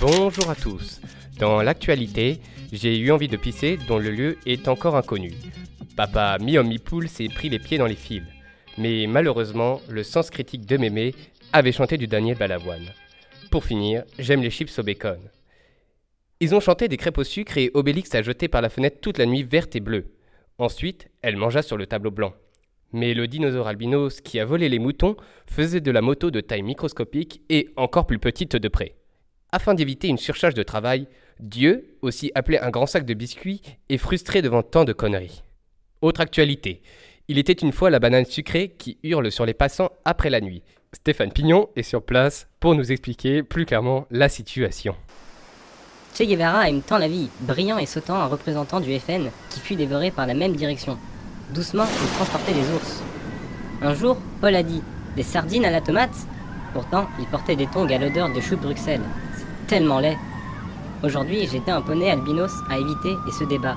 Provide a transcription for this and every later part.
Bonjour à tous. Dans l'actualité, j'ai eu envie de pisser dont le lieu est encore inconnu. Papa mi-homme s'est pris les pieds dans les fils. Mais malheureusement, le sens critique de Mémé avait chanté du Daniel Balavoine. Pour finir, j'aime les chips au bacon. Ils ont chanté des crêpes au sucre et Obélix a jeté par la fenêtre toute la nuit verte et bleue. Ensuite, elle mangea sur le tableau blanc. Mais le dinosaure albinos qui a volé les moutons faisait de la moto de taille microscopique et encore plus petite de près. Afin d'éviter une surcharge de travail, Dieu, aussi appelé un grand sac de biscuits, est frustré devant tant de conneries. Autre actualité. Il était une fois la banane sucrée qui hurle sur les passants après la nuit. Stéphane Pignon est sur place pour nous expliquer plus clairement la situation. Che Guevara aime tant la vie, brillant et sautant un représentant du FN qui fut dévoré par la même direction. Doucement, il transportait des ours. Un jour, Paul a dit Des sardines à la tomate? Pourtant, il portait des tongs à l'odeur de choux de Bruxelles tellement laid. Aujourd'hui, j'étais un poney albinos à éviter et ce débat.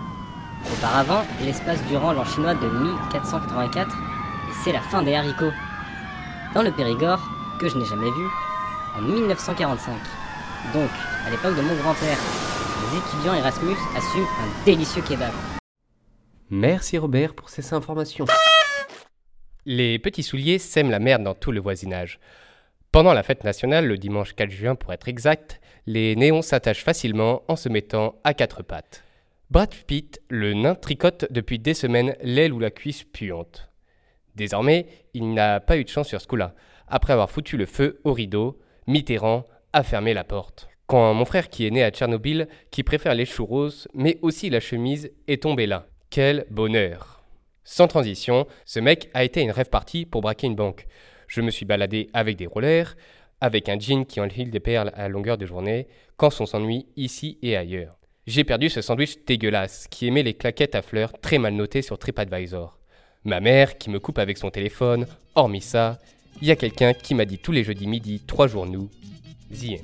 Auparavant, l'espace durant l'an chinois de 1484, et c'est la fin des haricots. Dans le Périgord, que je n'ai jamais vu, en 1945. Donc, à l'époque de mon grand-père, les étudiants Erasmus assument un délicieux kebab. Merci Robert pour ces informations. Les petits souliers sèment la merde dans tout le voisinage. Pendant la fête nationale, le dimanche 4 juin pour être exact, les néons s'attachent facilement en se mettant à quatre pattes. Brad Pitt, le nain, tricote depuis des semaines l'aile ou la cuisse puante. Désormais, il n'a pas eu de chance sur ce coup-là. Après avoir foutu le feu au rideau, Mitterrand a fermé la porte. Quand mon frère qui est né à Tchernobyl, qui préfère les choux roses, mais aussi la chemise, est tombé là. Quel bonheur Sans transition, ce mec a été une rêve partie pour braquer une banque. Je me suis baladé avec des rollers, avec un jean qui enlève des perles à longueur de journée, quand on s'ennuie ici et ailleurs. J'ai perdu ce sandwich dégueulasse qui aimait les claquettes à fleurs très mal notées sur TripAdvisor. Ma mère qui me coupe avec son téléphone, hormis ça, il y a quelqu'un qui m'a dit tous les jeudis midi, trois jours nous, 企业。